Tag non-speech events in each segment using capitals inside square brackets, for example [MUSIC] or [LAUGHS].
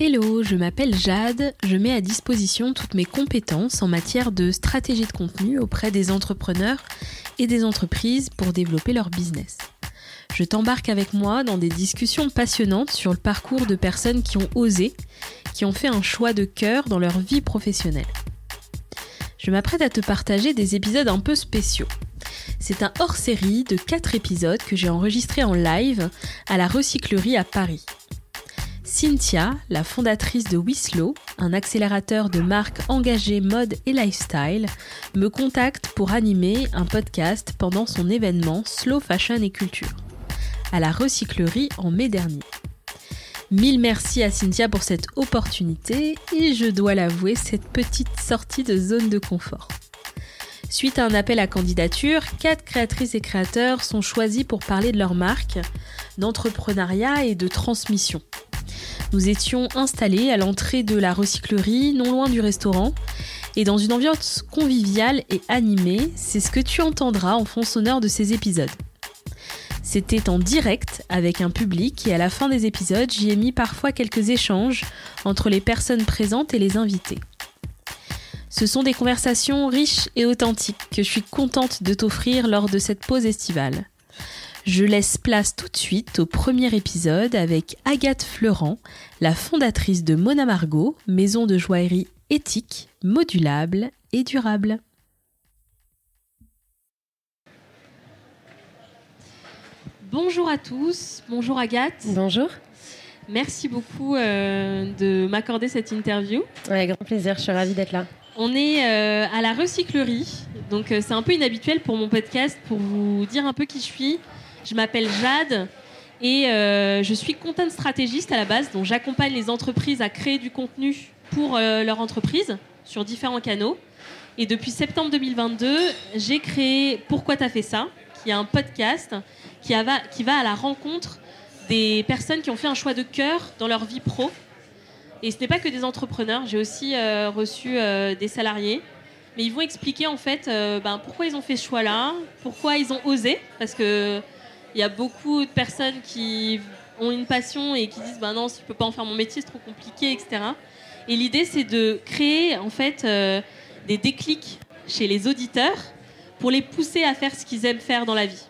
Hello, je m'appelle Jade, je mets à disposition toutes mes compétences en matière de stratégie de contenu auprès des entrepreneurs et des entreprises pour développer leur business. Je t'embarque avec moi dans des discussions passionnantes sur le parcours de personnes qui ont osé, qui ont fait un choix de cœur dans leur vie professionnelle. Je m'apprête à te partager des épisodes un peu spéciaux. C'est un hors-série de 4 épisodes que j'ai enregistré en live à la recyclerie à Paris. Cynthia, la fondatrice de Wislow, un accélérateur de marques engagées mode et lifestyle, me contacte pour animer un podcast pendant son événement Slow Fashion et Culture, à la recyclerie en mai dernier. Mille merci à Cynthia pour cette opportunité et je dois l'avouer, cette petite sortie de zone de confort. Suite à un appel à candidature, quatre créatrices et créateurs sont choisis pour parler de leur marque, d'entrepreneuriat et de transmission. Nous étions installés à l'entrée de la recyclerie, non loin du restaurant, et dans une ambiance conviviale et animée, c'est ce que tu entendras en fond sonore de ces épisodes. C'était en direct avec un public et à la fin des épisodes, j'y ai mis parfois quelques échanges entre les personnes présentes et les invités. Ce sont des conversations riches et authentiques que je suis contente de t'offrir lors de cette pause estivale. Je laisse place tout de suite au premier épisode avec Agathe Fleurant, la fondatrice de Mona Margot, maison de joaillerie éthique, modulable et durable. Bonjour à tous, bonjour Agathe. Bonjour. Merci beaucoup euh, de m'accorder cette interview. Avec grand plaisir, je suis ravie d'être là. On est euh, à la recyclerie, donc euh, c'est un peu inhabituel pour mon podcast pour vous dire un peu qui je suis, je m'appelle Jade et euh, je suis content stratégiste à la base, donc j'accompagne les entreprises à créer du contenu pour euh, leur entreprise sur différents canaux. Et depuis septembre 2022, j'ai créé Pourquoi t'as fait ça, qui est un podcast qui, va, qui va à la rencontre des personnes qui ont fait un choix de cœur dans leur vie pro. Et ce n'est pas que des entrepreneurs, j'ai aussi euh, reçu des salariés mais ils vont expliquer en fait ben, pourquoi ils ont fait ce choix-là, pourquoi ils ont osé, parce que il y a beaucoup de personnes qui ont une passion et qui disent bah non, je peux pas en faire mon métier, c'est trop compliqué, etc. Et l'idée, c'est de créer en fait euh, des déclics chez les auditeurs pour les pousser à faire ce qu'ils aiment faire dans la vie.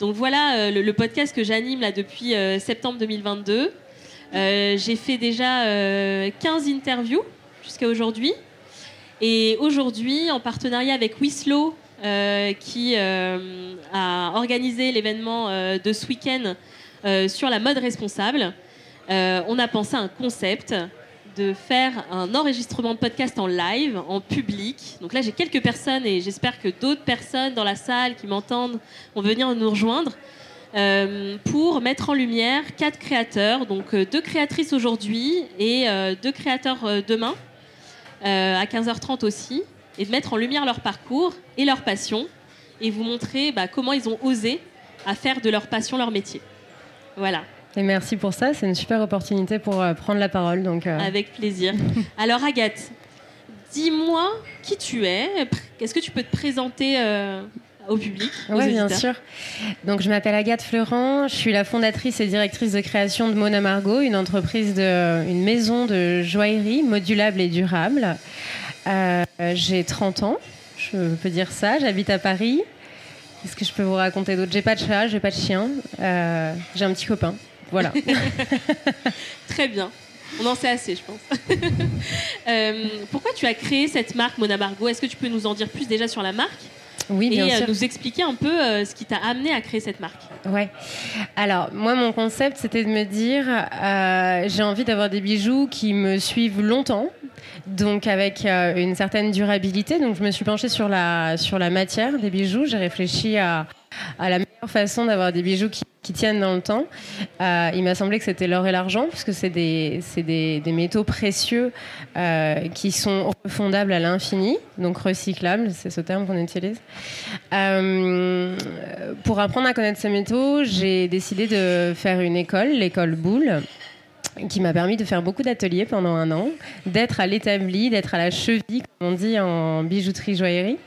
Donc voilà euh, le, podcast que j'anime là depuis euh, septembre 2022. J'ai fait déjà 15 interviews jusqu'à aujourd'hui. Et aujourd'hui, en partenariat avec Wislow, qui euh, a organisé l'événement euh, de ce week-end sur la mode responsable. on a pensé à un concept de faire un enregistrement de podcast en live, en public. Donc là, j'ai quelques personnes et j'espère que d'autres personnes dans la salle qui m'entendent vont venir nous rejoindre pour mettre en lumière quatre créateurs, donc deux créatrices aujourd'hui et deux créateurs demain, à 15h30 aussi et de mettre en lumière leur parcours et leur passion et vous montrer bah, comment ils ont osé à faire de leur passion leur métier. Voilà. Et merci pour ça, c'est une super opportunité pour euh, prendre la parole. Donc, euh. Avec plaisir. [LAUGHS] Alors Agathe, dis-moi qui tu es. Est-ce que tu peux te présenter euh, au public Oui, bien sûr. Donc, je m'appelle Agathe Fleurant. Je suis la fondatrice et directrice de création de Mona Margot, une entreprise de, une maison de joaillerie modulable et durable. Euh, j'ai 30 ans, je peux dire ça. J'habite à Paris. Qu'est-ce que je peux vous raconter d'autre J'ai pas de chat, j'ai pas de chien. Euh, j'ai un petit copain. Voilà. [LAUGHS] Très bien. On en sait assez, je pense. [LAUGHS] Euh, pourquoi tu as créé cette marque Mona Margot? Est-ce que tu peux nous en dire plus déjà sur la marque? Oui, bien et sûr. nous expliquer un peu ce qui t'a amené à créer cette marque. Ouais. Alors, moi, mon concept, c'était de me dire, j'ai envie d'avoir des bijoux qui me suivent longtemps, donc avec euh, une certaine durabilité. Donc je me suis penchée sur la, sur la matière des bijoux. J'ai réfléchi à, à la meilleure façon d'avoir des bijoux qui, tiennent dans le temps. Euh, il m'a semblé que c'était l'or et l'argent, puisque c'est des, des, métaux précieux euh, qui sont refondables à l'infini, donc recyclables, c'est ce terme qu'on utilise. Pour apprendre à connaître ces métaux, j'ai décidé de faire une école, l'école Boulle qui m'a permis de faire beaucoup d'ateliers pendant un an, d'être à l'établi, d'être à la cheville, comme on dit en bijouterie joaillerie.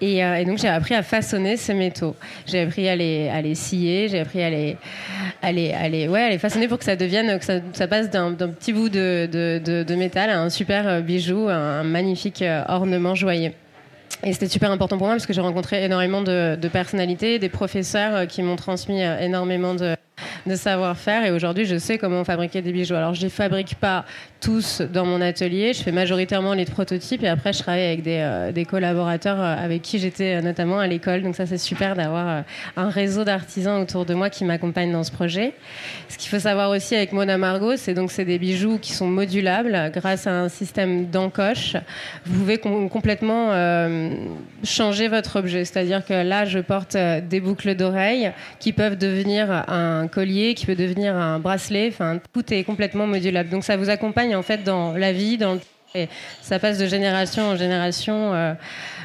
Et, euh, donc j'ai appris à façonner ces métaux. J'ai appris à les, à les scier, j'ai appris à les, à les, à les, ouais, à les façonner pour que ça devienne, que ça, passe d'un petit bout de, de, métal à un super euh, bijou, un, magnifique euh, ornement joyeux. Et c'était super important pour moi parce que j'ai rencontré énormément de, personnalités, des professeurs qui m'ont transmis énormément de, de savoir-faire. Et aujourd'hui, je sais comment fabriquer des bijoux. Alors, je ne les fabrique pas tous dans mon atelier. Je fais majoritairement les prototypes et après, je travaille avec des, euh, des collaborateurs euh, avec qui j'étais euh, notamment à l'école. Donc, ça, c'est super d'avoir un réseau d'artisans autour de moi qui m'accompagnent dans ce projet. Ce qu'il faut savoir aussi avec Mona Margot, c'est donc c'est des bijoux qui sont modulables grâce à un système d'encoche. Vous pouvez complètement changer votre objet. C'est-à-dire que là, je porte des boucles d'oreilles qui peuvent devenir un collier, qui peut devenir un bracelet. Enfin, tout est complètement modulable. Donc ça vous accompagne en fait dans la vie, dans et ça passe de génération en génération euh,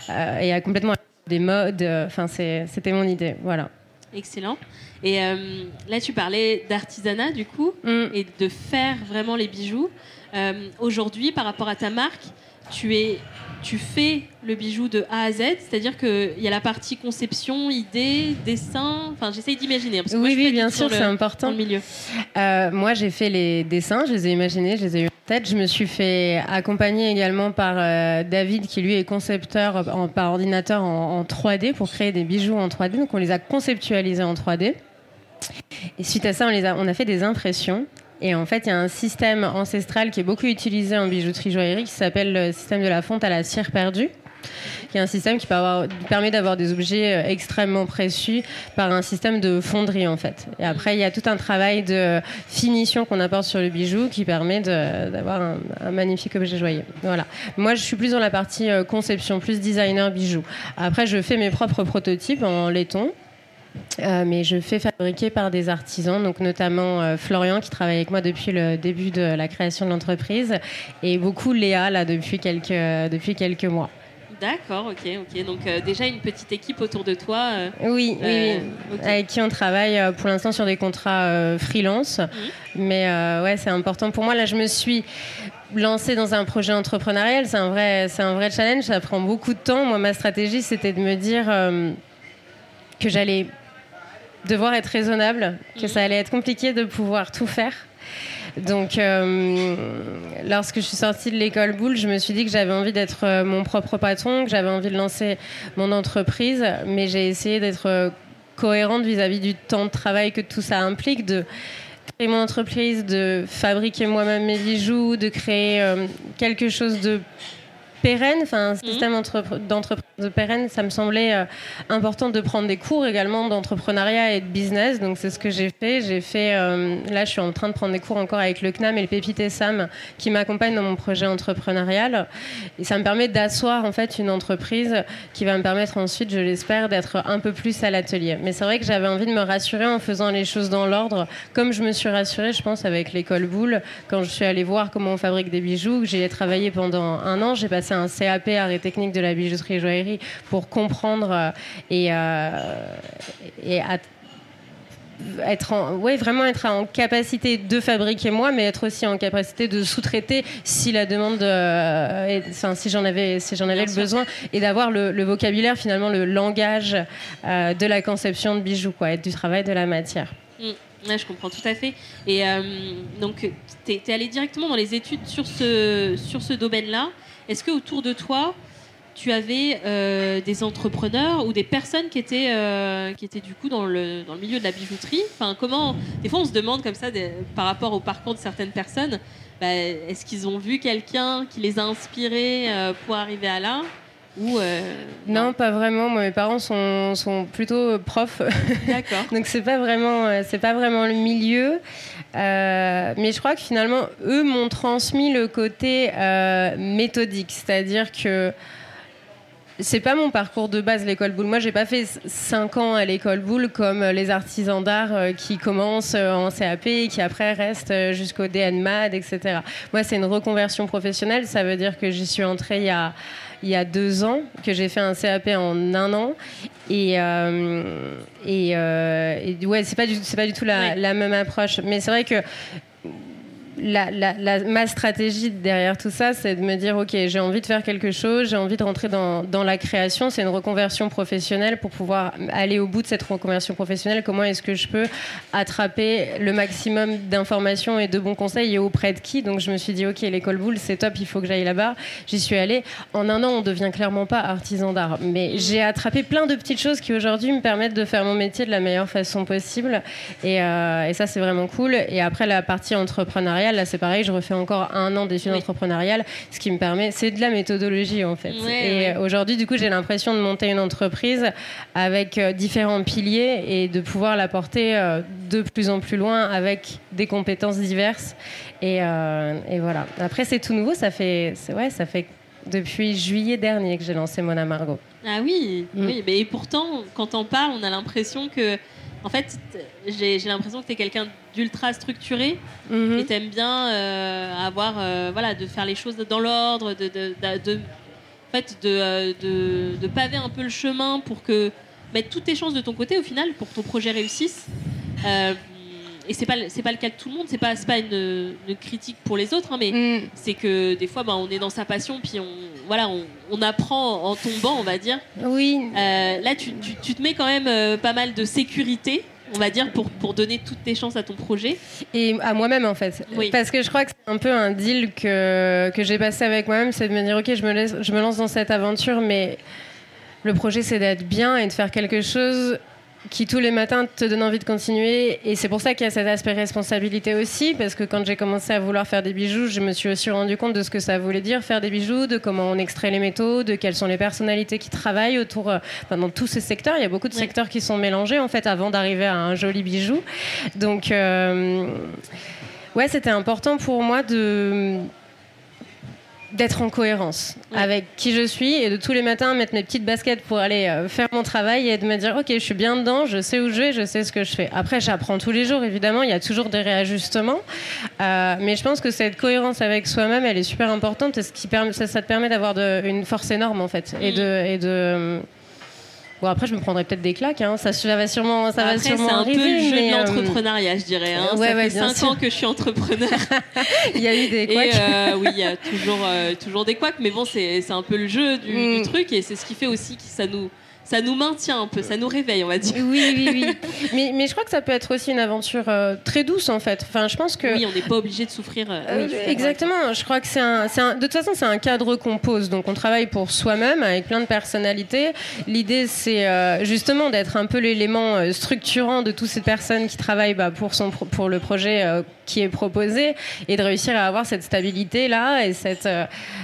euh, et a complètement des modes. Enfin, c'était mon idée. Voilà. Excellent. Et euh, là, tu parlais d'artisanat du coup mm. et de faire vraiment les bijoux. Aujourd'hui, par rapport à ta marque, tu es tu fais le bijou de A à Z, c'est-à-dire qu'il y a la partie conception, idée, dessin. Enfin, j'essaye d'imaginer. Oui, oui, bien sûr, c'est important. le milieu. Euh, moi, j'ai fait les dessins, je les ai imaginés, je les ai eu en tête. Je me suis fait accompagner également par euh, David, qui lui est concepteur par ordinateur en, 3D pour créer des bijoux en 3D. Donc, on les a conceptualisés en 3D. Et suite à ça, on, les a, on a fait des impressions. Et en fait, il y a un système ancestral qui est beaucoup utilisé en bijouterie joaillerie qui s'appelle le système de la fonte à la cire perdue qui est un système qui permet d'avoir des objets euh, extrêmement précieux par un système de fonderie en fait. Et après, il y a tout un travail de finition qu'on apporte sur le bijou qui permet d'avoir un, magnifique objet joyeux. Voilà. Moi, je suis plus dans la partie euh, conception, plus designer bijou. Après, je fais mes propres prototypes en laiton. Euh, mais je fais fabriquer par des artisans, donc notamment euh, Florian qui travaille avec moi depuis le début de la création de l'entreprise et beaucoup Léa là depuis quelques, depuis quelques mois. D'accord, ok, ok. Donc euh, déjà une petite équipe autour de toi. oui, oui, avec qui on travaille pour l'instant sur des contrats freelance. Mhm. Mais ouais, c'est important pour moi. Là, je me suis lancée dans un projet entrepreneurial. C'est un vrai, c'est un vrai challenge. Ça prend beaucoup de temps. Moi, ma stratégie, c'était de me dire que j'allais devoir être raisonnable, que ça allait être compliqué de pouvoir tout faire. Donc, euh, lorsque je suis sortie de l'école Boule, je me suis dit que j'avais envie d'être euh, mon propre patron, que j'avais envie de lancer mon entreprise, mais j'ai essayé d'être euh, cohérente vis-à-vis du temps de travail que tout ça implique, de créer mon entreprise, de fabriquer moi-même mes bijoux, de créer quelque chose de pérenne, enfin un mhm. système d'entreprise pérenne, ça me semblait euh, important de prendre des cours également d'entrepreneuriat et de business. Donc c'est ce que j'ai fait. J'ai fait, euh, là je suis en train de prendre des cours encore avec le CNAM et le Pépite Sam qui m'accompagnent dans mon projet entrepreneurial. Et ça me permet d'asseoir en fait une entreprise qui va me permettre ensuite, je l'espère, d'être un peu plus à l'atelier. Mais c'est vrai que j'avais envie de me rassurer en faisant les choses dans l'ordre, comme je me suis rassurée, je pense, avec l'école Boule quand je suis allée voir comment on fabrique des bijoux. J'ai travaillé pendant un an. J'ai passé un CAP art et technique de la bijouterie et joaillerie pour comprendre euh, et, euh, et être en, ouais, vraiment être en capacité de fabriquer moi, mais être aussi en capacité de sous-traiter si la demande, euh, enfin, si j'en avais, si j'en avais le besoin, et d'avoir le, vocabulaire, finalement, le langage de la conception de bijoux, quoi, et du travail de la matière. Mmh. je comprends tout à fait. Et donc, tu es, es, allé directement dans les études sur ce, sur ce domaine-là. Est-ce que autour de toi, tu avais euh, des entrepreneurs ou des personnes qui étaient, euh, du coup dans le, milieu de la bijouterie? Comment, Des fois, on se demande comme ça, par rapport au parcours de certaines personnes, bah, est-ce qu'ils ont vu quelqu'un qui les a inspirés euh, pour arriver à là? Ou non, pas vraiment. Moi, mes parents sont, sont plutôt profs. D'accord. [LAUGHS] Donc c'est pas vraiment, c'est pas vraiment le milieu. mais je crois que finalement, eux m'ont transmis le côté méthodique, c'est-à-dire que c'est pas mon parcours de base l'école boule. Moi, j'ai pas fait 5 ans à l'école boule comme les artisans d'art euh, qui commencent euh, en CAP et qui après restent euh, jusqu'au DNMAD, etc. Moi, c'est une reconversion professionnelle. Ça veut dire que j'y suis entrée il y a il y a deux ans, que j'ai fait un CAP en un an. Et, et, ouais, c'est pas, du, pas du tout la, la même approche. Mais c'est vrai que ma stratégie derrière tout ça, c'est de me dire, OK, j'ai envie de faire quelque chose, j'ai envie de rentrer dans, la création, c'est une reconversion professionnelle pour pouvoir aller au bout de cette reconversion professionnelle. Comment est-ce que je peux attraper le maximum d'informations et de bons conseils et auprès de qui? Donc je me suis dit, OK, l'école boule, c'est top, il faut que j'aille là-bas. J'y suis allée. En un an, on devient clairement pas artisan d'art, mais j'ai attrapé plein de petites choses qui aujourd'hui me permettent de faire mon métier de la meilleure façon possible. Et, euh, et ça, c'est vraiment cool. Et après, la partie entrepreneuriale, là, c'est pareil, je refais encore un an d'études entrepreneuriales, ce qui me permet, c'est de la méthodologie en fait. et aujourd'hui, du coup, j'ai l'impression de monter une entreprise avec euh, différents piliers et de pouvoir la porter euh, de plus en plus loin avec des compétences diverses. Et, euh, et voilà. Après, c'est tout nouveau, ça fait, ouais, ça fait depuis juillet dernier que j'ai lancé Mona Margot. Ah oui, mm. oui, mais et pourtant, quand on parle, on a l'impression que en fait, j'ai l'impression que tu es quelqu'un d'ultra structuré mhm. et tu aimes bien euh, avoir, euh, voilà, de faire les choses dans l'ordre, de, de, de, fait, euh, de, de, paver un peu le chemin pour que mettre toutes tes chances de ton côté au final pour que ton projet réussisse. Et c'est pas c'est pas le cas de tout le monde c'est pas pas une, critique pour les autres hein, mais mm. c'est que des fois bah, on est dans sa passion puis on voilà on, on apprend en tombant on va dire oui là tu, tu, tu, te mets quand même pas mal de sécurité on va dire, pour, pour donner toutes tes chances à ton projet Et à moi-même, en fait. Parce que je crois que c'est un peu un deal que, que j'ai passé avec moi-même, c'est de me dire, OK, je me, laisse, je me lance dans cette aventure, mais le projet, c'est d'être bien et de faire quelque chose qui tous les matins te donne envie de continuer. Et c'est pour ça qu'il y a cet aspect responsabilité aussi, parce que quand j'ai commencé à vouloir faire des bijoux, je me suis aussi rendu compte de ce que ça voulait dire faire des bijoux, de comment on extrait les métaux, de quelles sont les personnalités qui travaillent autour, euh, dans tous ces secteurs. Il y a beaucoup de secteurs qui sont mélangés en fait avant d'arriver à un joli bijou. Donc euh, ouais, c'était important pour moi de d'être en cohérence avec qui je suis et de tous les matins mettre mes petites baskets pour aller euh, faire mon travail et de me dire ok je suis bien dedans, je sais où je vais, je sais ce que je fais. Après j'apprends tous les jours évidemment, il y a toujours des réajustements, euh, mais je pense que cette cohérence avec soi-même elle est super importante et ce qui permet, ça, te permet d'avoir une force énorme en fait et de, et de Bon, après, je me prendrais peut-être des claques. Hein. Ça, va sûrement, ça va sûrement C'est un peu le jeu de euh, l'entrepreneuriat, je dirais. Hein. ça fait 5 ans que je suis entrepreneur. [LAUGHS] il y a eu des couacs. Euh, oui, il y a toujours, euh, toujours des couacs. Mais bon, c'est un peu le jeu du, du mm. truc. Et c'est ce qui fait aussi que ça nous ça nous maintient un peu, ça nous réveille, on va dire. Oui, oui, oui. [LAUGHS] mais, mais, je crois que ça peut être aussi une aventure euh, très douce, en fait. Enfin, je pense que. Oui, on n'est pas obligé de souffrir. Euh, euh, exactement. Je crois que c'est un, un, De toute façon, c'est un cadre qu'on pose. Donc, on travaille pour soi-même avec plein de personnalités. L'idée, c'est justement d'être un peu l'élément structurant de toutes ces personnes qui travaillent bah, pour, son, pour le projet qui est proposé et de réussir à avoir cette stabilité là et cette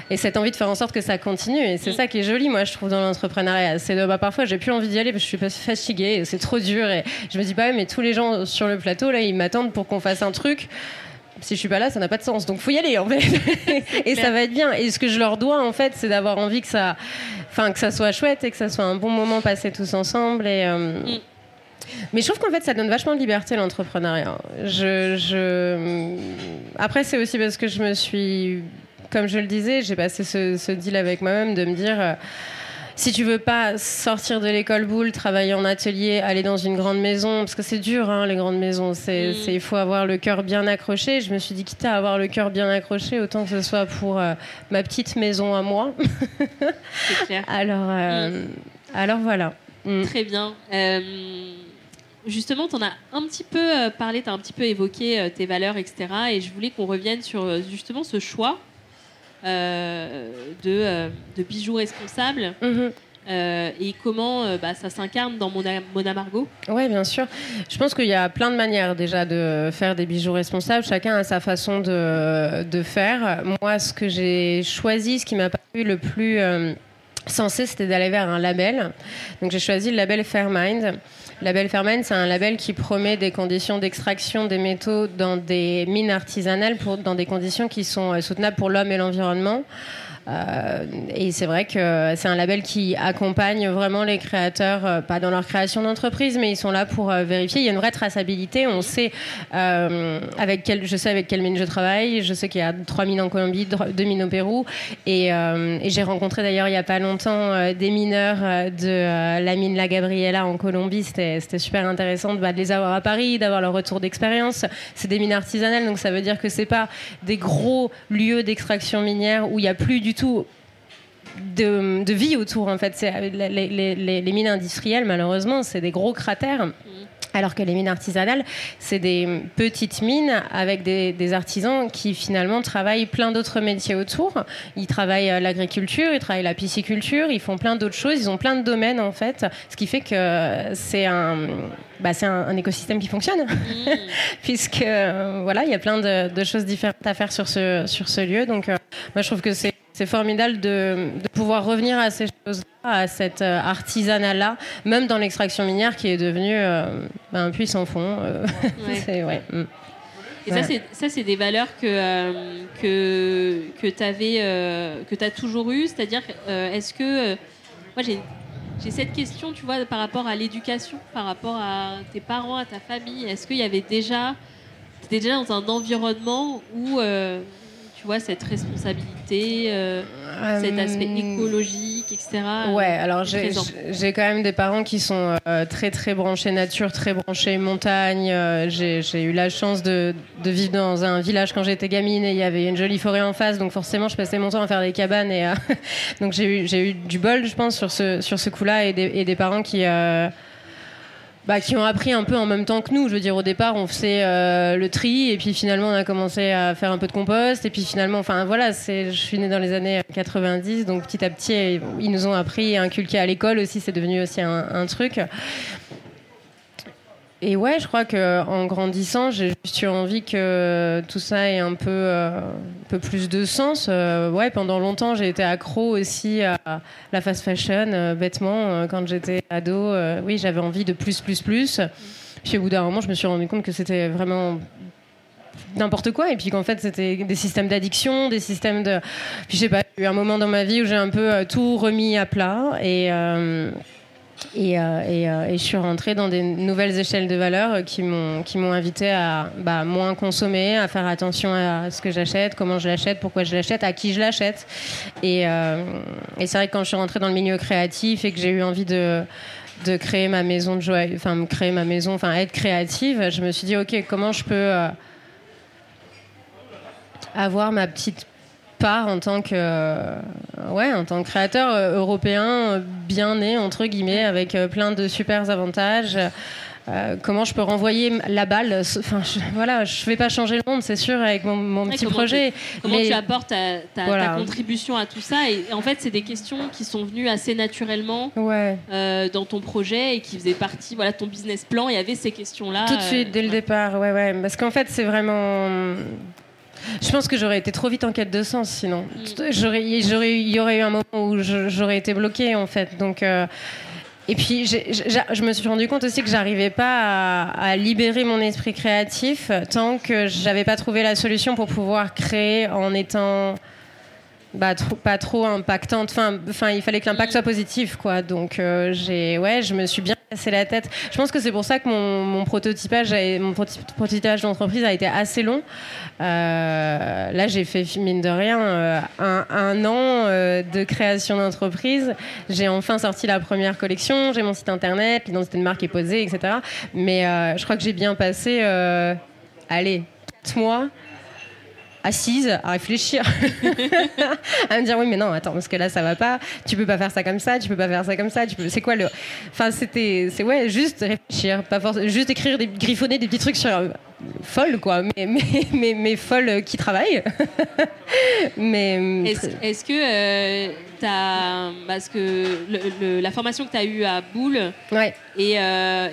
et cette envie de faire en sorte que ça continue et c'est mm. ça qui est joli moi je trouve dans l'entrepreneuriat c'est de bah, parfois j'ai plus envie d'y aller parce que je suis fatiguée c'est trop dur et je me dis pas mais tous les gens sur le plateau là ils m'attendent pour qu'on fasse un truc si je suis pas là, ça n'a pas de sens. Donc faut y aller en fait. [LAUGHS] et ça va être bien. Et ce que je leur dois en fait, c'est d'avoir envie que ça, enfin que ça soit chouette et que ça soit un bon moment passé tous ensemble. Et euh, mm. mais je trouve qu'en fait, ça donne vachement de liberté l'entrepreneuriat. Je, je... Après, c'est aussi parce que je me suis, comme je le disais, j'ai passé ce, ce, deal avec moi-même de me dire. Euh, si tu veux pas sortir de l'école boule, travailler en atelier, aller dans une grande maison, parce que c'est dur, hein, les grandes maisons, c'est, mm. il faut avoir le cœur bien accroché. Je me suis dit, quitte à avoir le cœur bien accroché, autant que ce soit pour euh, ma petite maison à moi. [LAUGHS] c'est clair. alors, euh, mm. alors voilà. Mm. Très bien. Euh, justement, tu en as un petit peu parlé, tu as un petit peu évoqué tes valeurs, etc. Et je voulais qu'on revienne sur justement ce choix de, euh, de, bijoux responsables. Mhm. Euh, et comment bah, ça s'incarne dans Mona, Mona Margot Oui, bien sûr. Je pense qu'il y a plein de manières déjà de faire des bijoux responsables. Chacun a sa façon de, de faire. Moi, ce que j'ai choisi, ce qui m'a paru le plus sensé, c'était d'aller vers un label. Donc j'ai choisi le label Fairmind. Le label Fairmind, c'est un label qui promet des conditions d'extraction des métaux dans des mines artisanales dans des conditions qui sont euh, soutenables pour l'homme et l'environnement. Et c'est vrai que c'est un label qui accompagne vraiment les créateurs, pas dans leur création d'entreprise, mais ils sont là pour vérifier. Il y a une vraie traçabilité. On sait avec quel, je sais avec quelle mine je travaille. Je sais qu'il y a 3000 en Colombie, 2000 au Pérou. Et, j'ai rencontré d'ailleurs il n'y a pas longtemps des mineurs de la mine La Gabriela en Colombie. C'était super intéressant bah, de, les avoir à Paris, d'avoir leur retour d'expérience. C'est des mines artisanales, donc ça veut dire que c'est pas des gros lieux d'extraction minière où il n'y a plus du tout de, vie autour. En fait, les, mines industrielles, malheureusement, c'est des gros cratères. Alors que les mines artisanales, c'est des petites mines avec des, artisans qui finalement travaillent plein d'autres métiers autour. Ils travaillent l'agriculture, ils travaillent la pisciculture, ils font plein d'autres choses, ils ont plein de domaines en fait, ce qui fait que c'est un, bah, c'est un, écosystème qui fonctionne, mmh. [LAUGHS] puisque euh, voilà, il y a plein de, choses différentes à faire sur ce, sur ce lieu. Donc euh, moi je trouve que c'est formidable de, pouvoir revenir à ces choses-là, à cet euh, artisanat-là, même dans l'extraction minière qui est devenue euh, bah, un puits sans fond. Euh, [LAUGHS] mm. Et ça, c'est des valeurs que, que, que tu as toujours eues. C'est-à-dire, est-ce que. moi, j'ai cette question, tu vois, par rapport à l'éducation, par rapport à tes parents, à ta famille. Est-ce qu'il y avait déjà. Tu étais déjà dans un environnement où tu vois, cette responsabilité, euh, cet aspect euh, écologique, etc. Ouais, alors j'ai quand même des parents qui sont euh, très très branchés nature, très branchés montagne. j'ai eu la chance de, de, vivre dans un village quand j'étais gamine et il y avait une jolie forêt en face, donc forcément je passais mon temps à faire des cabanes et [LAUGHS] donc j'ai eu, eu du bol, je pense, sur ce, sur ce coup-là et des parents qui bah, qui ont appris un peu en même temps que nous. Je veux dire, au départ, on faisait euh, le tri, et puis finalement, on a commencé à faire un peu de compost, et puis finalement, enfin voilà, je suis née dans les années 90, donc petit à petit, ils nous ont appris inculqué à l'école aussi, c'est devenu aussi un truc. Et ouais, je crois qu'en grandissant, j'ai eu envie que tout ça ait un peu, euh, un peu plus de sens. Euh, ouais, pendant longtemps, j'ai été accro aussi à la fast fashion, euh, bêtement. quand j'étais ado, oui, j'avais envie de plus, plus, plus. Puis au bout d'un moment, je me suis rendu compte que c'était vraiment n'importe quoi et puis qu'en fait c'était des systèmes d'addiction des systèmes de puis je sais pas eu un moment dans ma vie où j'ai un peu tout remis à plat et et, euh, euh, et, je suis rentrée dans des nouvelles échelles de valeur qui m'ont qui m'ont invité à bah, moins consommer, à faire attention à ce que j'achète, comment je l'achète, pourquoi je l'achète, à qui je l'achète. Et, euh, et c'est vrai que quand je suis rentrée dans le milieu créatif et que j'ai eu envie de de créer ma maison de joie, enfin créer ma maison, enfin être créative, je me suis dit ok comment je peux avoir ma petite en tant que, euh, ouais, en tant que créateur euh, européen euh, bien né, entre guillemets, avec plein de super avantages. comment je peux renvoyer la balle Enfin, je, [LAUGHS] voilà, je vais pas changer le monde, c'est sûr, avec mon, petit projet. comment tu apportes ta, contribution à tout ça et, en fait, c'est des questions qui sont venues assez naturellement ouais. dans ton projet et qui faisaient partie, voilà, ton business plan. Il y avait ces questions-là. Tout de suite, dès le départ, ouais, ouais, parce qu'en fait, c'est vraiment je pense que j'aurais été trop vite en quête de sens sinon. Mm. il y aurait eu un moment où j'aurais été bloquée en fait. Donc. Euh, et puis, je me suis rendu compte aussi que j'arrivais pas à, libérer mon esprit créatif tant que j'avais pas trouvé la solution pour pouvoir créer en étant bah, pas trop impactante. Enfin, enfin, il fallait que l'impact soit positif, quoi. Donc, euh, j'ai, ouais, je me suis bien cassé la tête. Je pense que c'est pour ça que mon, mon prototypage, mon prototypage d'entreprise a été assez long. Euh, là, j'ai fait mine de rien euh, un, un, an de création d'entreprise. J'ai enfin sorti la première collection. J'ai mon site internet, l'identité de marque est posée, etc. Mais je crois que j'ai bien passé, allez, 4 mois assise à réfléchir, [LAUGHS] à me dire oui mais non attends parce que là ça va pas, tu peux pas faire ça comme ça, tu peux pas faire ça comme ça, tu peux, c'est quoi le, enfin c'était, c'est ouais juste réfléchir, pas forcément, juste écrire des griffonner des petits trucs sur euh, folle quoi, mais mais mais, mais folle qui travaille. [LAUGHS] mais euh, est-ce, que euh, as, parce que la formation que tu as eue à Boule ouais. et,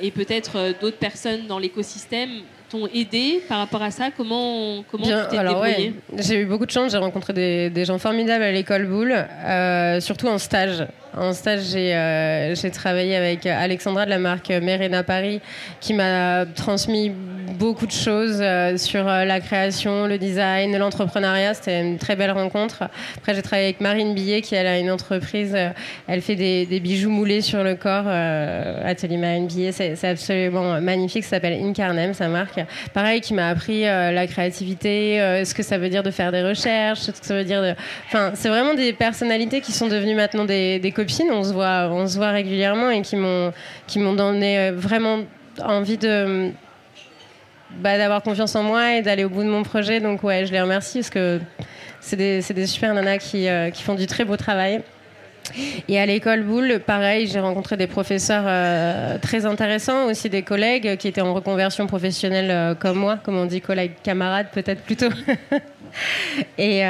et peut-être d'autres personnes dans l'écosystème t'ont aidé par rapport à ça? Comment, comment tu t'es J'ai eu beaucoup de chance, j'ai rencontré des, gens formidables à l'école Boule, euh, surtout en stage. En stage, j'ai euh, travaillé avec Alexandra de la marque Merena Paris, qui m'a transmis beaucoup de choses euh, sur euh, la création, le design, l'entrepreneuriat. C'était une très belle rencontre. Après, j'ai travaillé avec Marine Billet, qui a une entreprise. elle fait des, bijoux moulés sur le corps. Atelier Marine Billet, c'est absolument magnifique. Ça s'appelle Incarnem, sa marque. Pareil, qui m'a appris la créativité, ce que ça veut dire de faire des recherches, ce que ça veut dire. Enfin, c'est vraiment des personnalités qui sont devenues maintenant des, des On se voit, on se voit régulièrement et qui m'ont, qui m'ont donné euh, vraiment envie de bah, d'avoir confiance en moi et d'aller au bout de mon projet. Donc ouais, je les remercie parce que c'est des, des super nanas qui, euh, qui font du très beau travail. Et à l'école Boulle, pareil, j'ai rencontré des professeurs euh, très intéressants, aussi des collègues qui étaient en reconversion professionnelle comme moi, comme on dit collègues, camarades peut-être plutôt. [LAUGHS] Et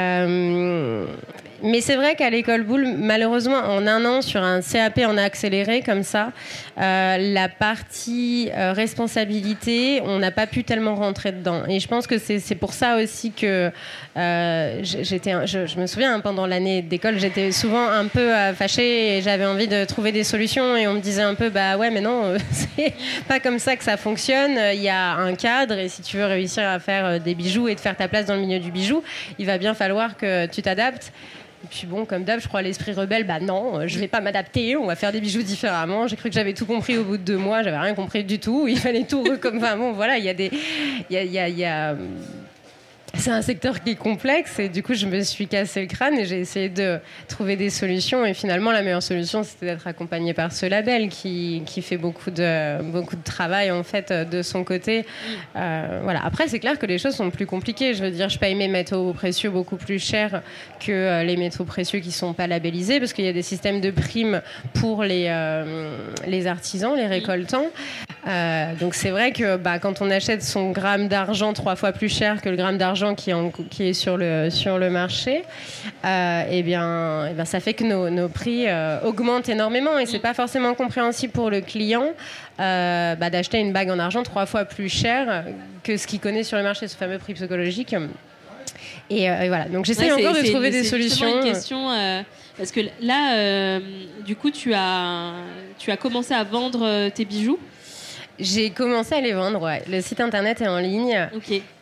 mais c'est vrai qu'à l'école Boulle, malheureusement, en un an, sur un CAP en accéléré comme ça, euh, la partie euh, responsabilité, on n'a pas pu tellement rentrer dedans. Et je pense que c'est pour ça aussi que euh, je, je me souviens, hein, pendant l'année d'école, j'étais souvent un peu fâchée et j'avais envie de trouver des solutions. Et on me disait un peu, bah ouais, mais non, [LAUGHS] c'est pas comme ça que ça fonctionne. Il y a un cadre et si tu veux réussir à faire des bijoux et de faire ta place dans le milieu du bijou, il va bien falloir que tu t'adaptes. Et puis bon, comme d'hab, je crois à l'esprit rebelle, bah non, euh, je vais pas m'adapter, on va faire des bijoux différemment. J'ai cru que j'avais tout compris au bout de deux mois, j'avais rien compris du tout. Il fallait tout comme. Enfin bon, voilà, il y a des. Il y a, c'est un secteur qui est complexe et du coup je me suis cassé le crâne et j'ai essayé de trouver des solutions et finalement la meilleure solution c'était d'être accompagnée par ce label qui, qui fait beaucoup de, beaucoup de travail en fait de son côté. Euh, voilà. Après c'est clair que les choses sont plus compliquées. Je veux dire je paye mes métaux précieux beaucoup plus cher que euh, les métaux précieux qui sont pas labellisés parce qu'il y a des systèmes de primes pour les, euh, les artisans, les récoltants. Euh, donc c'est vrai que bah, quand on achète son gramme d'argent trois fois plus cher que le gramme d'argent qui, est en- qui est sur le, sur le marché, euh, eh bien, eh bien, ça fait que nos, nos prix euh, augmentent énormément et c'est pas forcément compréhensible pour le client bah, d'acheter une bague en argent trois fois plus cher que ce qu'il connaît sur le marché, ce fameux prix psychologique. Et, euh, et voilà, donc j'essaie Ouais, encore de trouver des solutions. une question, euh, parce que là, euh, du coup, tu as, tu as commencé à vendre tes bijoux? J'ai commencé à les vendre, ouais. Le site internet est en ligne.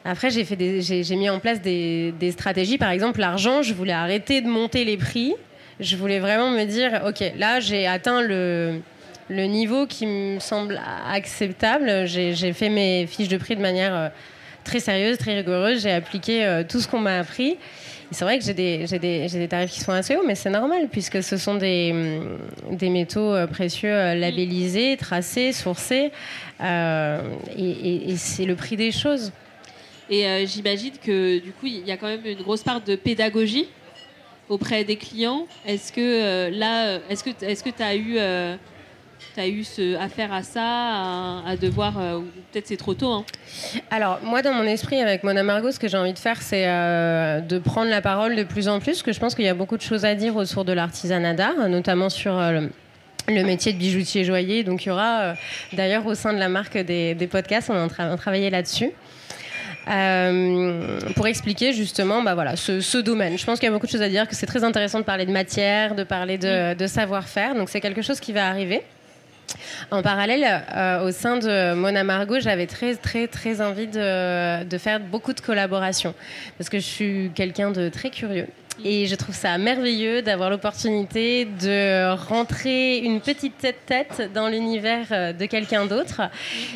Après, j'ai fait des- j'ai j'ai mis en place des, des stratégies. Par exemple, l'argent, je voulais arrêter de monter les prix. Je voulais vraiment me dire, ok, là, j'ai atteint le, le niveau qui me semble acceptable. J'ai j'ai fait mes fiches de prix de manière euh, très sérieuse, très rigoureuse. J'ai appliqué euh, tout ce qu'on m'a appris. C'est vrai que j'ai des, tarifs qui sont assez hauts, mais c'est normal puisque ce sont des, hum, des métaux euh, précieux euh, labellisés, tracés, sourcés. euh, et et- et c'est le prix des choses. Et euh, j'imagine que du coup, il y a quand même une grosse part de pédagogie auprès des clients. Est-ce que euh, là, est-ce que est-ce que tu as eu euh, t'as eu ce, affaire à ça, à, à devoir, euh, peut-être c'est trop tôt, hein. Alors, moi, dans mon esprit, avec Mona Margot, ce que j'ai envie de faire, c'est euh, de prendre la parole de plus en plus, parce que je pense qu'il y a beaucoup de choses à dire autour de l'artisanat d'art, notamment sur euh, le, le métier de bijoutier joaillier. Donc, il y aura, euh, d'ailleurs, au sein de la marque des, des podcasts, on est en train de travailler là-dessus. Euh, pour expliquer justement bah voilà, ce, ce domaine. Je pense qu'il y a beaucoup de choses à dire, que c'est très intéressant de parler de matière, de parler de, de savoir-faire. Donc c'est quelque chose qui va arriver. En parallèle, euh, au sein de Mona Margot, j'avais très, très, très envie de, faire beaucoup de collaborations. Parce que je suis quelqu'un de très curieux. Et je trouve ça merveilleux d'avoir l'opportunité de rentrer une petite tête-tête dans l'univers euh, de quelqu'un d'autre.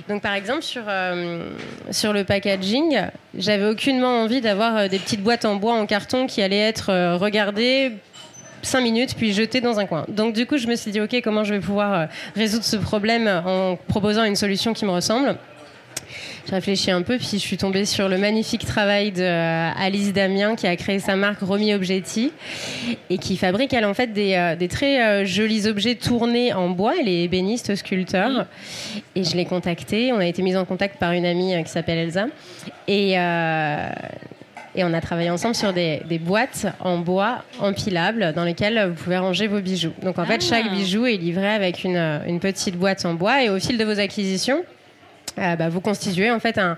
Donc, par exemple, sur, euh, sur le packaging, j'avais aucunement envie d'avoir des petites boîtes en bois, en carton qui allaient être regardées 5 minutes puis jetées dans un coin. Donc du coup, je me suis dit, ok, comment je vais pouvoir euh, résoudre ce problème en proposant une solution qui me ressemble? J'ai réfléchi un peu, puis je suis tombée sur le magnifique travail de euh, Alice Damien qui a créé sa marque Romy Objetti et qui fabrique elle en fait des, euh, très euh, jolis objets tournés en bois. Elle est ébéniste sculpteur et je l'ai contactée. On a été mis en contact par une amie euh, qui s'appelle Elsa et euh, et on a travaillé ensemble sur des, des boîtes en bois empilables dans lesquelles vous pouvez ranger vos bijoux. Donc en fait, Ah. chaque bijou est livré avec une, une petite boîte en bois et au fil de vos acquisitions, euh, bah, vous constituez en fait un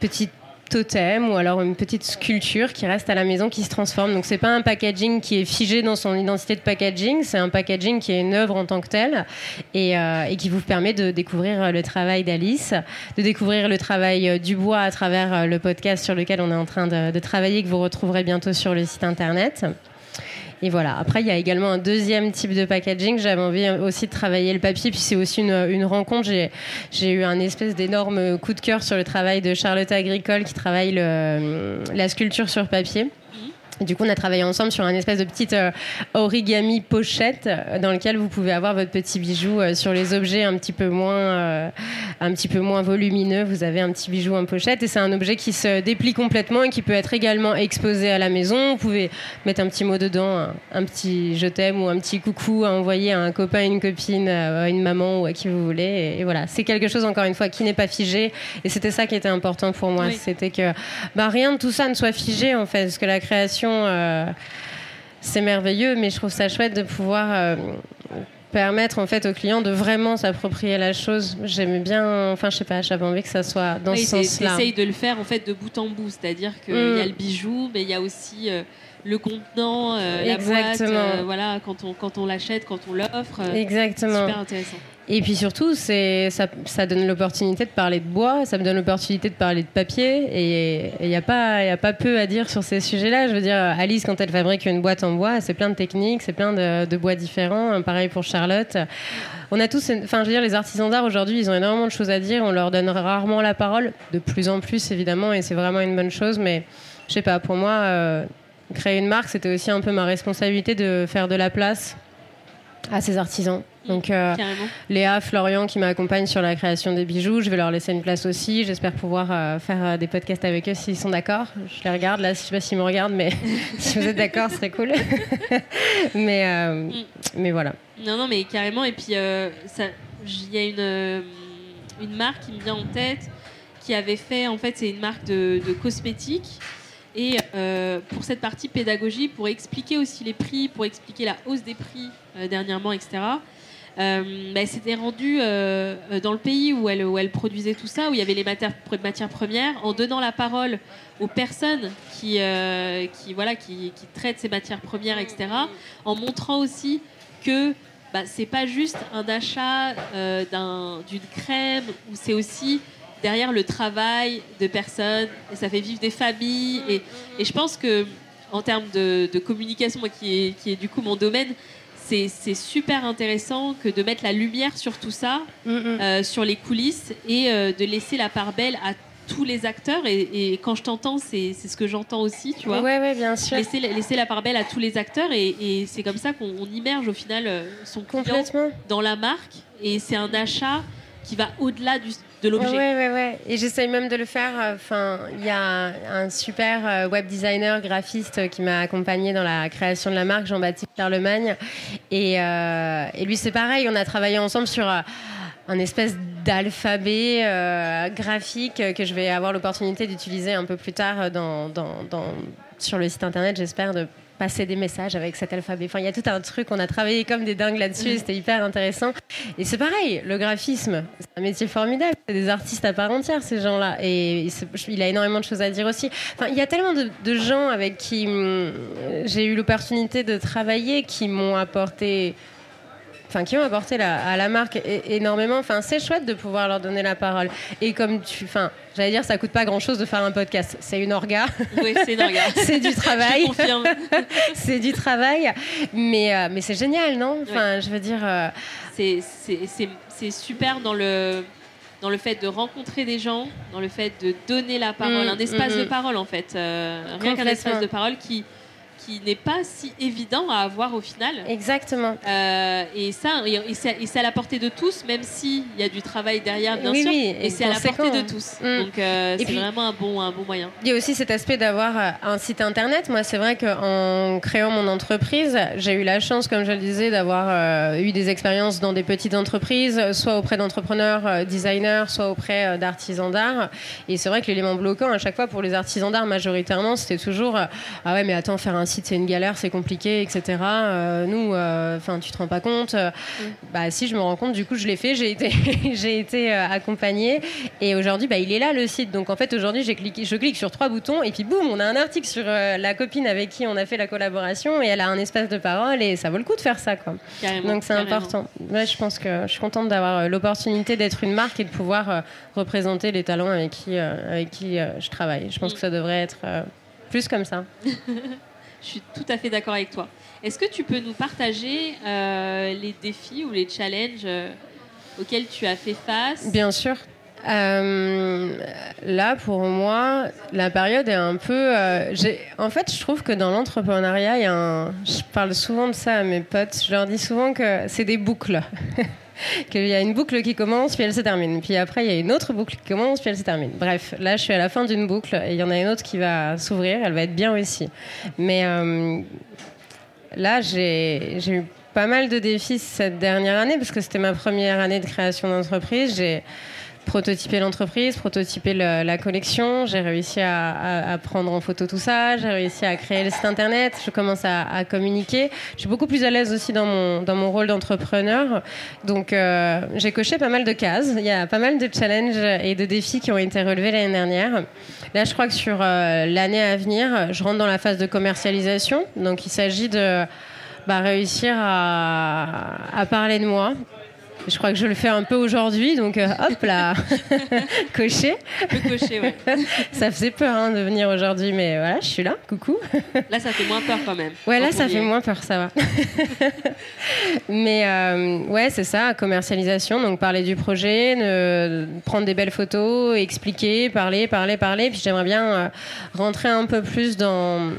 petit totem ou alors une petite sculpture qui reste à la maison, qui se transforme. Donc c'est pas un packaging qui est figé dans son identité de packaging, c'est un packaging qui est une œuvre en tant que telle et, euh, qui vous permet de découvrir le travail d'Alice, de découvrir le travail du bois à travers le podcast sur lequel on est en train de, de travailler, que vous retrouverez bientôt sur le site internet. Et voilà. Après, il y a également un deuxième type de packaging. J'avais envie aussi de travailler le papier. Puis c'est aussi une, rencontre. J'ai eu un espèce d'énorme coup de cœur sur le travail de Charlotte Agricole qui travaille le, la sculpture sur papier du coup, on a travaillé ensemble sur un espèce de petite euh, origami pochette euh, dans lequel vous pouvez avoir votre petit bijou euh, sur les objets un petit peu moins, un petit peu moins volumineux. Vous avez un petit bijou en pochette et c'est un objet qui se déplie complètement et qui peut être également exposé à la maison. Vous pouvez mettre un petit mot dedans, un, petit je t'aime ou un petit coucou à envoyer à un copain, une copine, à une maman ou à qui vous voulez. Et, voilà, c'est quelque chose encore une fois qui n'est pas figé et c'était ça qui était important pour moi. C'était que bah, rien de tout ça ne soit figé en fait, parce que la création euh, c'est merveilleux, mais je trouve ça chouette de pouvoir euh, permettre en fait aux clients de vraiment s'approprier la chose. J'aime bien, enfin je sais pas, j'avais envie que ça soit dans ce sens-là. Essaye de le faire en fait de bout en bout, c'est-à-dire qu'il y a mm. le bijou, mais il y a aussi euh, le contenant, la boîte, voilà, quand on quand on l'achète, quand on l'offre. Exactement. Super intéressant. Et puis surtout, ça, ça, donne l'opportunité de parler de bois, ça me donne l'opportunité de parler de papier. Et il n'y a, pas, peu à dire sur ces sujets-là. Je veux dire, Alice, quand elle fabrique une boîte en bois, c'est plein de techniques, c'est plein de, bois différents. Pareil pour Charlotte. On a tous, enfin, je veux dire, les artisans d'art aujourd'hui, ils ont énormément de choses à dire. On leur donne rarement la parole, de plus en plus évidemment, et c'est vraiment une bonne chose. Mais je sais pas, pour moi, euh, créer une marque, c'était aussi un peu ma responsabilité de faire de la place à ces artisans. Donc euh, Léa, Florian qui m'accompagnent sur la création des bijoux, je vais leur laisser une place aussi. J'espère pouvoir euh, faire euh, des podcasts avec eux s'ils sont d'accord. Je les regarde là, je sais pas s'ils me regardent, mais [LAUGHS] si vous êtes d'accord, ce serait cool. [LAUGHS] mais, mm. mais voilà. Non, non, mais carrément. Et puis il y a une, une marque qui me vient en tête qui avait fait, en fait, c'est une marque de, de cosmétiques. Et pour cette partie pédagogie, pour expliquer aussi les prix, pour expliquer la hausse des prix dernièrement, etc., euh, bah, elle s'était rendue euh, dans le pays où elle, où produisait tout ça, où il y avait les matières, premières, en donnant la parole aux personnes qui, euh, traitent ces matières premières, etc., en montrant aussi que bah, c'est pas juste un achat d'une crème, ou c'est aussi derrière le travail de personnes, et ça fait vivre des familles. Et, je pense que en termes de, communication, qui est du coup mon domaine, c'est super intéressant que de mettre la lumière sur tout ça, mm, mm. Euh, sur les coulisses, et euh, de laisser la part belle à tous les acteurs. Et, quand je t'entends, c'est ce que j'entends aussi, tu vois. Ouais, ouais, bien sûr. Laisser, laisser la part belle à tous les acteurs, et, c'est comme ça qu'on immerge au final euh, son client dans la marque. Et c'est un achat qui va au-delà du, de l'objet. Ouais. Et j'essaye même de le faire. Enfin, il y a un super euh, web designer, graphiste qui m'a accompagné dans la création de la marque, Jean-Baptiste Charlemagne. Et, euh, et lui, c'est pareil. On a travaillé ensemble sur euh, un espèce d'alphabet graphique que je vais avoir l'opportunité d'utiliser un peu plus tard dans, dans, sur le site internet, j'espère, passer des messages avec cet alphabet. Enfin, il y a tout un truc, on a travaillé comme des dingues là-dessus, c'était hyper intéressant. Et c'est pareil, le graphisme, c'est un métier formidable, c'est des artistes à part entière, ces gens-là. Et il a énormément de choses à dire aussi. Enfin, il y a tellement de, gens avec qui mm, j'ai eu l'opportunité de travailler qui m'ont apporté enfin qui ont apporté à la marque énormément. Enfin, c'est chouette de pouvoir leur donner la parole. Et comme tu, enfin, j'allais dire, ça coûte pas grand chose de faire un podcast. C'est une orga. Oui, c'est une orga. [LAUGHS] c'est du travail. [LAUGHS] c'est du travail, mais euh, mais c'est génial, non? Enfin, je veux dire. Euh, c'est super dans le dans le fait de rencontrer des gens, dans le fait de donner la parole, mm, un espace mm, de mm. parole en fait, euh, rien qu'un espace de parole qui qui n'est pas si évident à avoir au final. Exactement. Euh, et ça, et c'est à la portée de tous, même s'il y a du travail derrière, bien sûr. Oui, et c'est à la portée de tous. Mm. Donc euh, c'est vraiment un bon, un bon moyen. Il y a aussi cet aspect d'avoir euh, un site internet. Moi, c'est vrai qu'en créant mon entreprise, j'ai eu la chance, comme je le disais, d'avoir eu des expériences dans des petites entreprises, soit auprès d'entrepreneurs, designers, soit auprès d'artisans d'art. Et c'est vrai que l'élément bloquant à chaque fois pour les artisans d'art majoritairement, c'était toujours ah ouais, mais attends, faire un site c'est une galère, c'est compliqué, etc. Euh, nous, enfin, tu te rends pas compte. Bah si, je me rends compte. Du coup, je l'ai fait. J'ai été, [LAUGHS] j'ai été accompagnée. Et aujourd'hui, bah, il est là le site. Donc en fait, aujourd'hui, j'ai cliqué, je clique sur trois boutons et puis boum, on a un article sur la copine avec qui on a fait la collaboration et elle a un espace de parole et ça vaut le coup de faire ça, quoi. Donc c'est important. Ouais, je pense que je suis contente d'avoir l'opportunité d'être une marque et de pouvoir représenter les talents avec qui, avec qui je travaille. Je pense mm. que ça devrait être plus comme ça. [LAUGHS] Je suis tout à fait d'accord avec toi. Est-ce que tu peux nous partager euh, les défis ou les challenges euh, auxquels tu as fait face? Bien sûr. Euh, là, pour moi, la période est un peu. en fait, je trouve que dans l'entrepreneuriat, il y a un. Je parle souvent de ça à mes potes. Je leur dis souvent que c'est des boucles. [LAUGHS] qu'il y a une boucle qui commence, puis elle se termine. Puis après, il y a une autre boucle qui commence, puis elle se termine. Bref, là, je suis à la fin d'une boucle et il y en a une autre qui va s'ouvrir. Elle va être bien aussi. Mais euh, là, j'ai eu pas mal de défis cette dernière année parce que c'était ma première année de création d'entreprise. J'ai prototyper l'entreprise, prototyper la collection. J'ai réussi à, prendre en photo tout ça. J'ai réussi à créer le site internet. Je commence à, communiquer. Je suis beaucoup plus à l'aise aussi dans mon, dans mon rôle d'entrepreneur. Donc, euh, j'ai coché pas mal de cases. Il y a pas mal de challenges et de défis qui ont été relevés l'année dernière. Là, je crois que sur euh, l'année à venir, je rentre dans la phase de commercialisation. Donc, il s'agit de bah, réussir à, à parler de moi, je crois que je le fais un peu aujourd'hui, donc euh, hop là, [LAUGHS] cocher. cocher, ouais. [LAUGHS] ça faisait peur hein, de venir aujourd'hui, mais voilà, je suis là. Coucou. là, ça fait moins peur quand même. Ouais, là, ça fait moins peur, ça va. [LAUGHS] mais euh, ouais, c'est ça, commercialisation, donc parler du projet, prendre des belles photos, expliquer, parler, parler, parler. Puis j'aimerais bien euh, rentrer un peu plus dans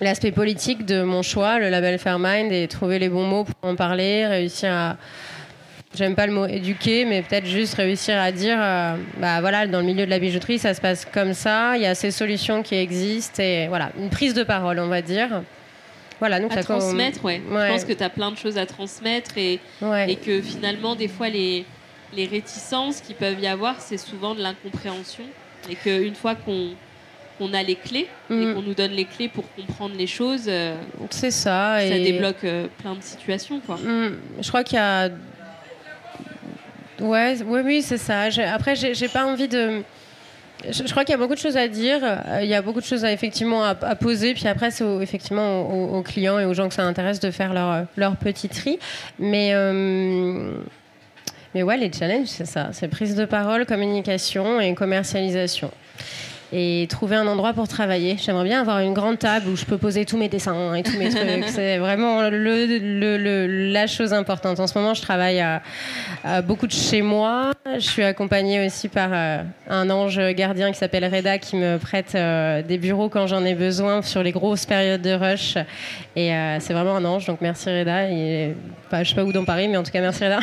l'aspect politique de mon choix, le label Fairmind, et trouver les bons mots pour en parler, réussir à j'aime pas le mot éduquer, mais peut-être juste réussir à dire, euh, bah voilà, dans le milieu de la bijouterie, ça se passe comme ça, il y a ces solutions qui existent, et voilà, une prise de parole, on va dire. Voilà, donc à transmettre, ouais. Je pense que tu as plein de choses à transmettre et, et que finalement, des fois, les, les réticences qui peuvent y avoir, c'est souvent de l'incompréhension. Et qu'une fois qu'on qu'on a les clés et mm. qu'on nous donne les clés pour comprendre les choses, euh, c'est ça. Ça débloque euh, plein de situations. Quoi. Mm. Je crois qu'il y a Ouais, oui, oui, c'est ça. Après, j'ai pas envie de. Je, crois qu'il y a beaucoup de choses à dire. Euh, il y a beaucoup de choses à, effectivement à, poser. Puis après, c'est effectivement aux, clients et aux gens que ça intéresse de faire leur, leur petit tri. Mais. Euh, mais ouais, les challenges, c'est ça. C'est prise de parole, communication et commercialisation et trouver un endroit pour travailler. J'aimerais bien avoir une grande table où je peux poser tous mes dessins et tous mes [LAUGHS] trucs. C'est vraiment le, le, la chose importante. En ce moment, je travaille à, beaucoup de chez moi. Je suis accompagnée aussi par euh, un ange gardien qui s'appelle Reda qui me prête euh, des bureaux quand j'en ai besoin sur les grosses périodes de rush. Et euh, c'est vraiment un ange, donc merci Reda. Est pas, je sais pas où dans Paris, mais en tout cas merci Reda.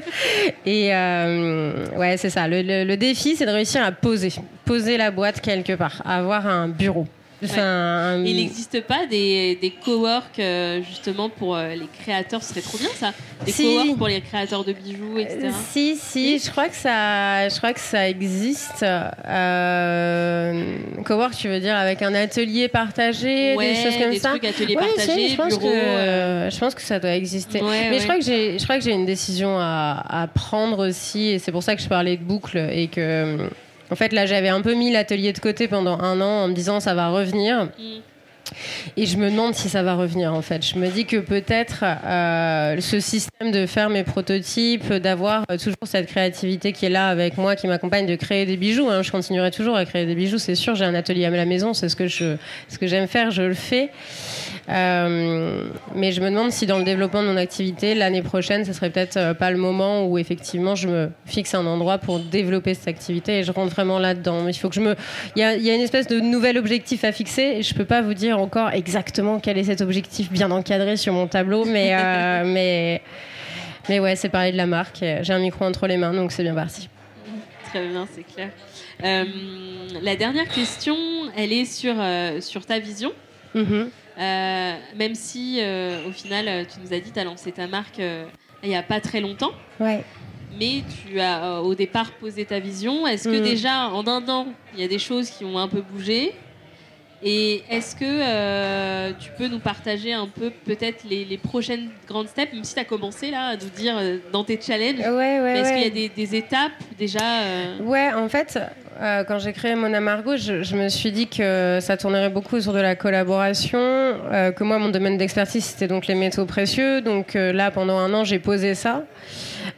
[LAUGHS] et ouais, c'est ça. le défi, c'est de réussir à poser, poser la boîte quelque part, avoir un bureau. Il n'existe pas des, des cowork euh, justement pour euh, les créateurs, ce serait trop bien ça. Des si. cowork pour les créateurs de bijoux, etc. Euh, si, si, je crois que ça, je crois que ça existe. Euh, cowork, tu veux dire avec un atelier partagé, des choses comme des ça? Trucs, ateliers partagés, je pense que je pense que ça doit exister. Mais je crois que j'ai, je crois que j'ai une décision à, à prendre aussi, et c'est pour ça que je parlais de boucle et que en fait, là, j'avais un peu mis l'atelier de côté pendant un an en me disant ça va revenir. Mm. Et je me demande si ça va revenir en fait. Je me dis que peut-être euh, ce système de faire mes prototypes, d'avoir euh, toujours cette créativité qui est là avec moi, qui m'accompagne, de créer des bijoux. Hein. Je continuerai toujours à créer des bijoux, c'est sûr. J'ai un atelier à la maison, c'est ce que je, ce que j'aime faire, je le fais. Euh, mais je me demande si dans le développement de mon activité, l'année prochaine, ce serait peut-être euh, pas le moment où effectivement je me fixe un endroit pour développer cette activité et je rentre vraiment là-dedans. Il faut que je me, il y a, y a, une espèce de nouvel objectif à fixer et je peux pas vous dire encore exactement quel est cet objectif bien encadré sur mon tableau, mais euh, [LAUGHS] mais mais ouais, c'est parler de la marque. J'ai un micro entre les mains, donc c'est bien parti. Très bien, c'est clair. la dernière question, elle est sur, sur ta vision. Mm-hmm. Euh, même si, euh, au final, euh, tu nous as dit, tu as lancé ta marque il n'y a pas très longtemps. Ouais. Mais tu as au départ posé ta vision. Est-ce que mm. déjà, en un an, il y a des choses qui ont un peu bougé? Et est-ce que tu peux nous partager un peu peut-être les, les prochaines grandes steps, même si tu as commencé là à nous dire dans tes challenges Ouais, ouais, mais Est-ce qu'il y a des, des étapes déjà Ouais, en fait, euh, quand j'ai créé Mona Margot, je, me suis dit que ça tournerait beaucoup autour de la collaboration, euh, que moi, mon domaine d'expertise, c'était donc les métaux précieux. Donc euh, là, pendant un an, j'ai posé ça.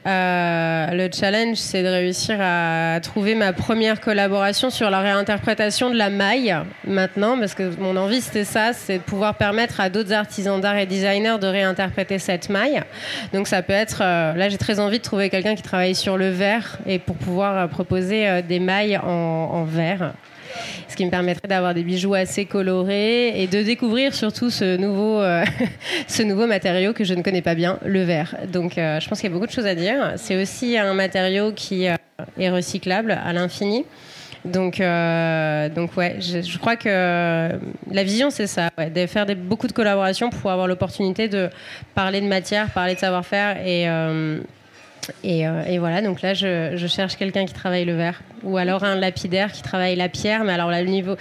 Euh, le challenge, c'est de réussir à trouver ma première collaboration sur la réinterprétation de la maille maintenant, parce que mon envie, c'était ça, c'est de pouvoir permettre à d'autres artisans d'art et designers de réinterpréter cette maille. Donc ça peut être, euh, là j'ai très envie de trouver quelqu'un qui travaille sur le verre et pour pouvoir euh, proposer des mailles en, en verre. Ce qui me permettrait d'avoir des bijoux assez colorés et de découvrir surtout ce nouveau, euh, [LAUGHS] ce nouveau matériau que je ne connais pas bien, le verre. Donc euh, je pense qu'il y a beaucoup de choses à dire. C'est aussi un matériau qui euh, est recyclable à l'infini. Donc, donc ouais, je, crois que la vision c'est ça, de faire beaucoup de collaborations pour avoir l'opportunité de parler de matière, parler de savoir-faire et, et, euh, et voilà. Donc là, je, cherche quelqu'un qui travaille le verre ou alors un lapidaire qui travaille la pierre. Mais alors le niveau,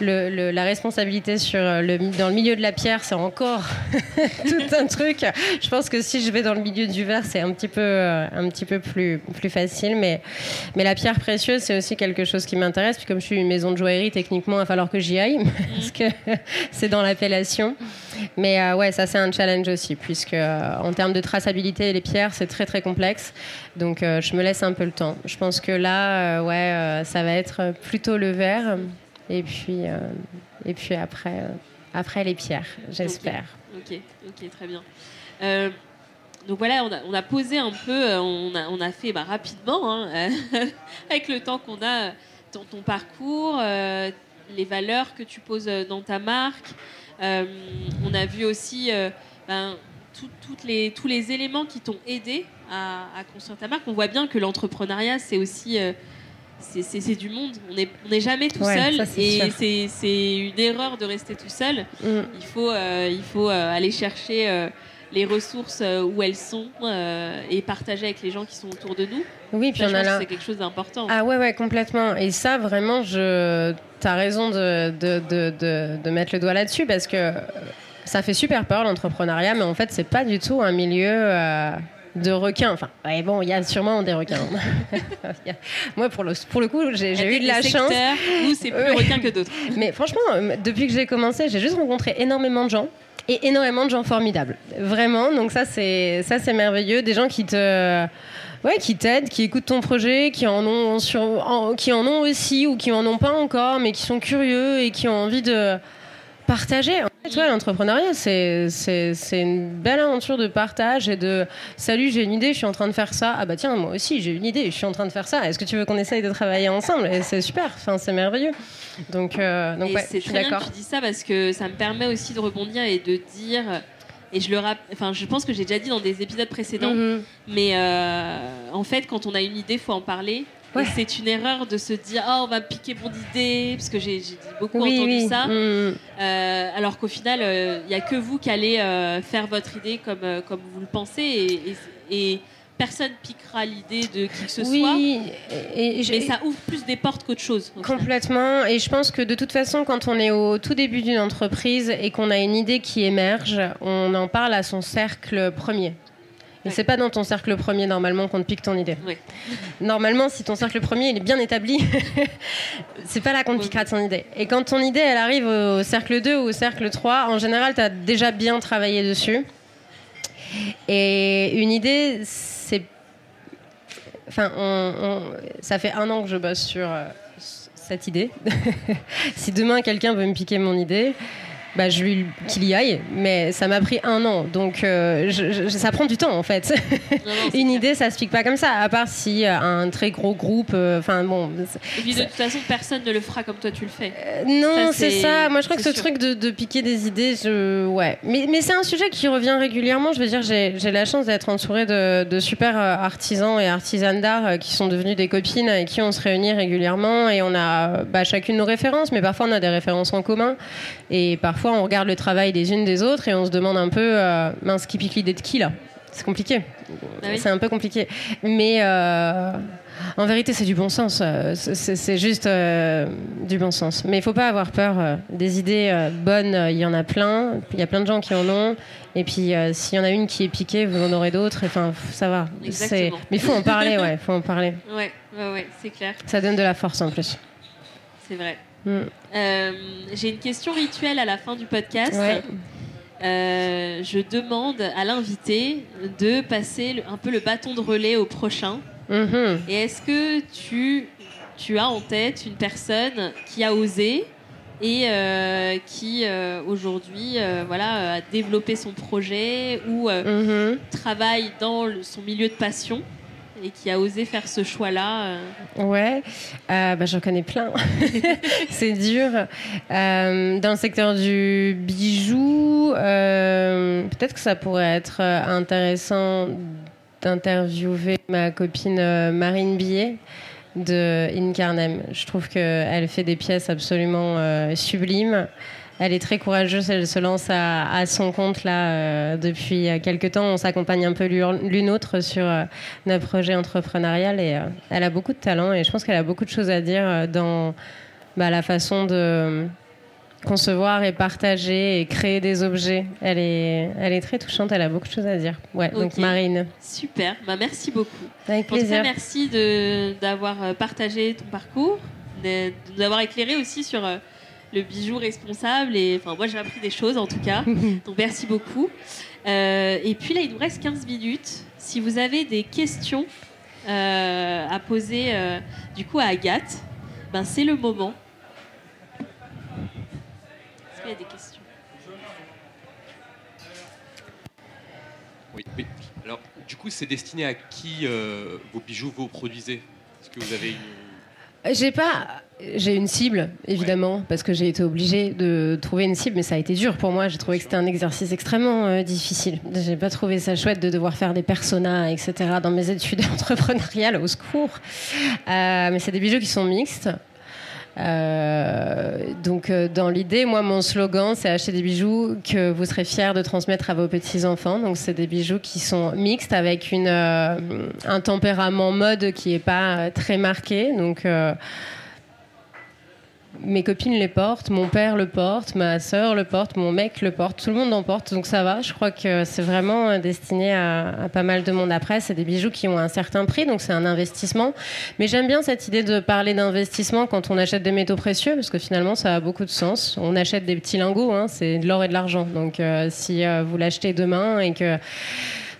la responsabilité sur le, dans le milieu de la pierre, c'est encore [LAUGHS] tout un truc. Je pense que si je vais dans le milieu du verre, c'est un petit peu, euh, un petit peu plus, plus facile. Mais, mais la pierre précieuse, c'est aussi quelque chose qui m'intéresse. Puis comme je suis une maison de joaillerie, techniquement, il va falloir que j'y aille [LAUGHS] parce que c'est dans l'appellation. Mais euh, ouais, ça c'est un challenge aussi, puisque euh, en termes de traçabilité, les pierres, c'est très très complexe. Donc euh, je me laisse un peu le temps. Je pense que là, ouais, ça va être plutôt le verre. Et puis, et puis après, après les pierres, j'espère. Ok, ok, très bien. Donc voilà, on a, posé un peu, on a, on a fait bah, rapidement, hein, [LAUGHS] avec le temps qu'on a, euh, ton, parcours, les valeurs que tu poses dans ta marque. Euh, on a vu aussi euh, ben, tout- toutes les, tous les éléments qui t'ont aidé à, à construire ta marque. On voit bien que l'entrepreneuriat, c'est aussi... euh, c'est- du monde. On n'est on jamais tout Ouais, seul ça, et c'est une erreur de rester tout seul. Mm. Il faut, euh, il faut euh, aller chercher les ressources euh, où elles sont euh, et partager avec les gens qui sont autour de nous. Oui, puis Ça, on je a pense que là. c'est quelque chose d'important. Ah ouais, ouais, complètement. Et ça, vraiment, je... tu as raison de, de, de, de, de mettre le doigt là-dessus parce que ça fait super peur l'entrepreneuriat, mais en fait, c'est pas du tout un milieu euh, de requins. Enfin, ouais, bon, il y a sûrement des requins. [LAUGHS] [LAUGHS] Moi, pour le, pour le coup, j'ai eu de la chance. où c'est plus [LAUGHS] requin que d'autres. Mais franchement, depuis que j'ai commencé, j'ai juste rencontré énormément de gens et énormément de gens formidables. Vraiment, donc ça c'est ça c'est merveilleux, des gens qui te ouais, qui t'aident, qui écoutent ton projet, qui en ont qui en ont aussi ou qui en ont pas encore mais qui sont curieux et qui ont envie de partager. En fait, l'entrepreneuriat, c'est, c'est, une belle aventure de partage et de salut, j'ai une idée, je suis en train de faire ça. Ah bah tiens, moi aussi, j'ai une idée, je suis en train de faire ça. Est-ce que tu veux qu'on essaye de travailler ensemble? C'est super, enfin, c'est merveilleux. Donc, euh, donc et ouais, c'est très bien d'accord. que tu dis ça parce que ça me permet aussi de rebondir et de dire. Et je le rap- enfin, je pense que j'ai déjà dit dans des épisodes précédents, Mhm. mais euh, en fait, quand on a une idée, faut en parler. Ouais. C'est une erreur de se dire, oh, on va me piquer mon idée, parce que j'ai beaucoup Oui, entendu oui. ça. Mhm. Euh, alors qu'au final, il n'y a que vous qui allez euh, faire votre idée comme, euh, comme vous le pensez et, et, et personne piquera l'idée de qui que ce soit. Oui, et, et Mais ça ouvre plus des portes qu'autre chose. Complètement. Et je pense que de toute façon, quand on est au tout début d'une entreprise et qu'on a une idée qui émerge, on en parle à son cercle premier. Et Ouais. c'est pas dans ton cercle premier normalement qu'on te pique ton idée. Ouais. [LAUGHS] Normalement, si ton cercle premier il est bien établi, [LAUGHS] c'est pas là qu'on te piquera ton idée. Et quand ton idée elle arrive au cercle 2 ou au cercle 3, en général, tu as déjà bien travaillé dessus. Et une idée. Enfin, ça fait un an que je bosse sur euh, cette idée. [LAUGHS] si demain quelqu'un veut me piquer mon idée, bah, je lui qu'il y aille. Mais ça m'a pris un an, donc euh, je- je- ça prend du temps en fait. Non, non, [LAUGHS] c'est Une clair. idée, ça se pique pas comme ça, à part si euh, un très gros groupe. euh, Enfin bon. Et puis de toute façon, personne ne le fera comme toi tu le fais. non, c'est ça. Moi, je crois que ce sûr. truc de, de piquer des idées, je... ouais. Mais, mais c'est un sujet qui revient régulièrement. Je veux dire, j'ai la chance d'être entourée de, de super artisans et artisanes d'art qui sont devenus des copines avec qui on se réunit régulièrement et on a bah, chacune nos références, mais parfois on a des références en commun et parfois on regarde le travail des unes des autres et on se demande un peu, euh, mince, qui pique l'idée de qui là? C'est compliqué. Oui. C'est un peu compliqué. Mais euh, en vérité, c'est du bon sens. Euh, C'est juste euh, du bon sens. Mais il faut pas avoir peur. Des idées euh, bonnes, il y en a plein. Il y a plein de gens qui en ont. Et puis, euh, s'il y en a une qui est piquée, vous en aurez d'autres. Enfin, ça va. Mais il faut en parler, ouais. faut en parler. [LAUGHS] Ouais, ouais, ouais, c'est clair, Ça donne de la force en plus. c'est vrai. Mm. Euh, J'ai une question rituelle à la fin du podcast. Ouais. Euh, je demande à l'invité de passer le- un peu le bâton de relais au prochain. Mhm. Et est-ce que tu, tu as en tête une personne qui a osé et euh, qui euh, aujourd'hui euh, voilà, a développé son projet ou Mhm. travaille dans le- son milieu de passion? Et qui a osé faire ce choix-là euh, Ouais, euh, bah, j'en connais plein. [LAUGHS] c'est dur. Euh, dans le secteur du bijou, euh, peut-être que ça pourrait être intéressant d'interviewer ma copine Marine Billet de Incarnam. Je trouve qu'elle fait des pièces absolument sublimes. Elle est très courageuse, elle se lance à, à son compte là euh, depuis euh, quelques temps. On s'accompagne un peu l'une autre sur euh, notre projet entrepreneurial et elle a beaucoup de talent et je pense qu'elle a beaucoup de choses à dire dans bah, la façon de concevoir et partager et créer des objets. Elle est, elle est très touchante, elle a beaucoup de choses à dire. Ouais, donc. Marine, Super, bah, merci beaucoup. avec En tout cas, plaisir. merci d'avoir partagé ton parcours, de- de nous avoir éclairé aussi sur le bijou responsable. Et enfin, moi, j'ai appris des choses en tout cas. [LAUGHS] Donc, merci beaucoup. Euh, et puis là, il nous reste 15 minutes. Si vous avez des questions euh, à poser euh, du coup à Agathe, ben, c'est le moment. Est-ce qu'il y a des questions? Oui, oui. Alors, du coup, c'est destiné à qui euh, vos bijoux vous produisez Est-ce que vous avez une... J'ai pas. J'ai une cible, évidemment, parce que j'ai été obligée de trouver une cible, mais ça a été dur pour moi. J'ai trouvé que c'était un exercice extrêmement euh, difficile. J'ai pas trouvé ça chouette de devoir faire des personas, etc. dans mes études [LAUGHS] entrepreneuriales, au secours. Euh, mais c'est des bijoux qui sont mixtes. Euh, donc, euh, dans l'idée, moi, mon slogan, c'est acheter des bijoux que vous serez fiers de transmettre à vos petits-enfants. Donc, c'est des bijoux qui sont mixtes avec une, un tempérament mode qui n'est pas très marqué. Donc, mes copines les portent, mon père le porte, ma sœur le porte, mon mec le porte, tout le monde en porte, donc ça va. Je crois que c'est vraiment destiné à, à pas mal de monde. Après, c'est des bijoux qui ont un certain prix, donc c'est un investissement. Mais j'aime bien cette idée de parler d'investissement quand on achète des métaux précieux, parce que finalement, ça a beaucoup de sens. On achète des petits lingots, hein, c'est de l'or et de l'argent. Donc euh, si euh, vous l'achetez demain et que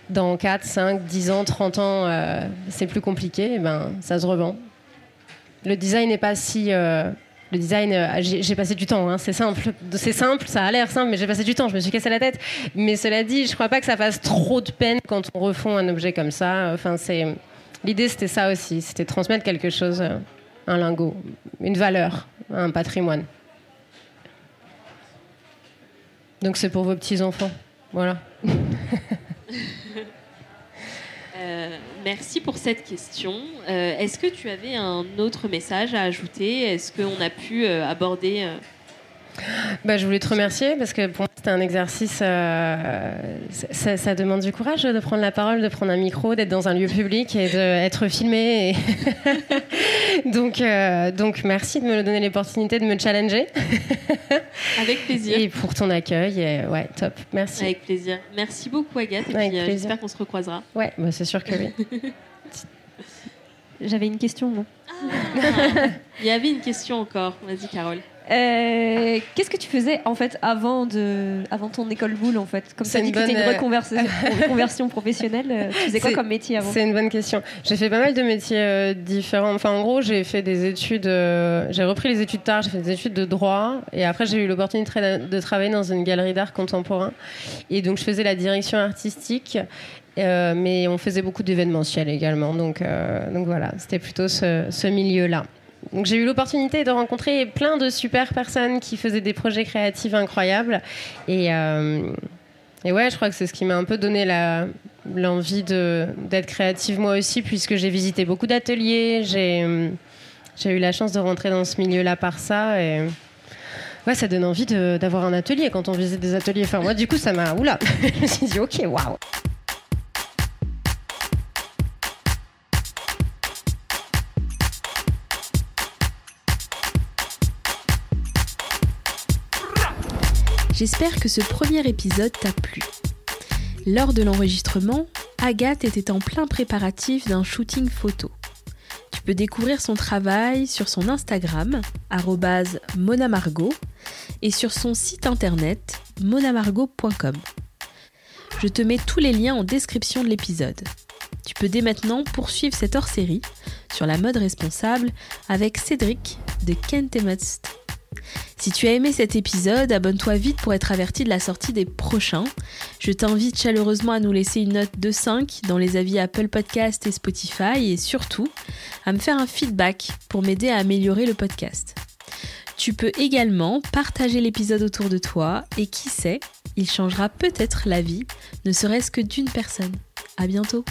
dans 4, 5, 10 ans, 30 ans, euh, c'est plus compliqué, eh ben, ça se revend. Le design n'est pas si... le design, euh, j'ai passé du temps, hein, c'est simple. C'est simple, ça a l'air simple, mais j'ai passé du temps, je me suis cassé la tête. Mais cela dit, je crois pas que ça fasse trop de peine quand on refond un objet comme ça. Enfin, L'idée, c'était ça aussi, c'était transmettre quelque chose, euh, un lingot, une valeur, un patrimoine. Donc c'est pour vos petits-enfants. Voilà. [LAUGHS] Euh, merci pour cette question. Euh, Est-ce que tu avais un autre message à ajouter? Est-ce qu'on a pu euh, aborder euh, Bah, je voulais te remercier parce que pour moi c'était un exercice. euh, ça, ça demande du courage de prendre la parole, de prendre un micro, d'être dans un lieu public et d'être filmé. et- [LAUGHS] donc, euh, donc merci de me donner l'opportunité de me challenger [LAUGHS] Avec plaisir. et pour ton accueil. Et, ouais, top. Merci. Avec plaisir. Merci beaucoup Agathe. Et Avec puis, euh, j'espère qu'on se recroisera. Ouais, bah, c'est sûr que oui. [LAUGHS] J'avais une question, moi. Il y avait une question encore. Vas-y Carole. Euh, Qu'est-ce que tu faisais en fait avant de, avant ton école boule en fait? Comme ça dit que c'était une euh, [LAUGHS] reconversion, professionnelle. euh, Tu faisais quoi comme métier avant? C'est une bonne question. J'ai fait pas mal de métiers euh, différents. Enfin, en gros, j'ai fait des études. euh, j'ai repris les études tard. J'ai fait des études de droit. Et après, j'ai eu l'opportunité de, travailler dans une galerie d'art contemporain. Et donc, je faisais la direction artistique. mais on faisait beaucoup d'événementiel également. Donc, donc voilà, c'était plutôt ce, ce milieu-là. Donc j'ai eu l'opportunité de rencontrer plein de super personnes qui faisaient des projets créatifs incroyables. Et, euh, et ouais, je crois que c'est ce qui m'a un peu donné la, l'envie de, d'être créative moi aussi, puisque j'ai visité beaucoup d'ateliers. J'ai, j'ai eu la chance de rentrer dans ce milieu-là par ça. Et ouais, ça donne envie d'avoir un atelier quand on visite des ateliers. Enfin, moi, du coup, ça m'a. Oula [LAUGHS] Je me suis dit, ok, waouh J'espère que ce premier épisode t'a plu. Lors de l'enregistrement, Agathe était en plein préparatif d'un shooting photo. Tu peux découvrir son travail sur son Instagram, monamargot, et sur son site internet, monamargot.com. Je te mets tous les liens en description de l'épisode. Tu peux dès maintenant poursuivre cette hors-série sur la mode responsable avec Cédric de Kent Must. Si tu as aimé cet épisode, abonne-toi vite pour être averti de la sortie des prochains. Je t'invite chaleureusement à nous laisser une note de 5 dans les avis Apple Podcast et Spotify et surtout à me faire un feedback pour m'aider à améliorer le podcast. Tu peux également partager l'épisode autour de toi et qui sait, il changera peut-être la vie, ne serait-ce que d'une personne. À bientôt!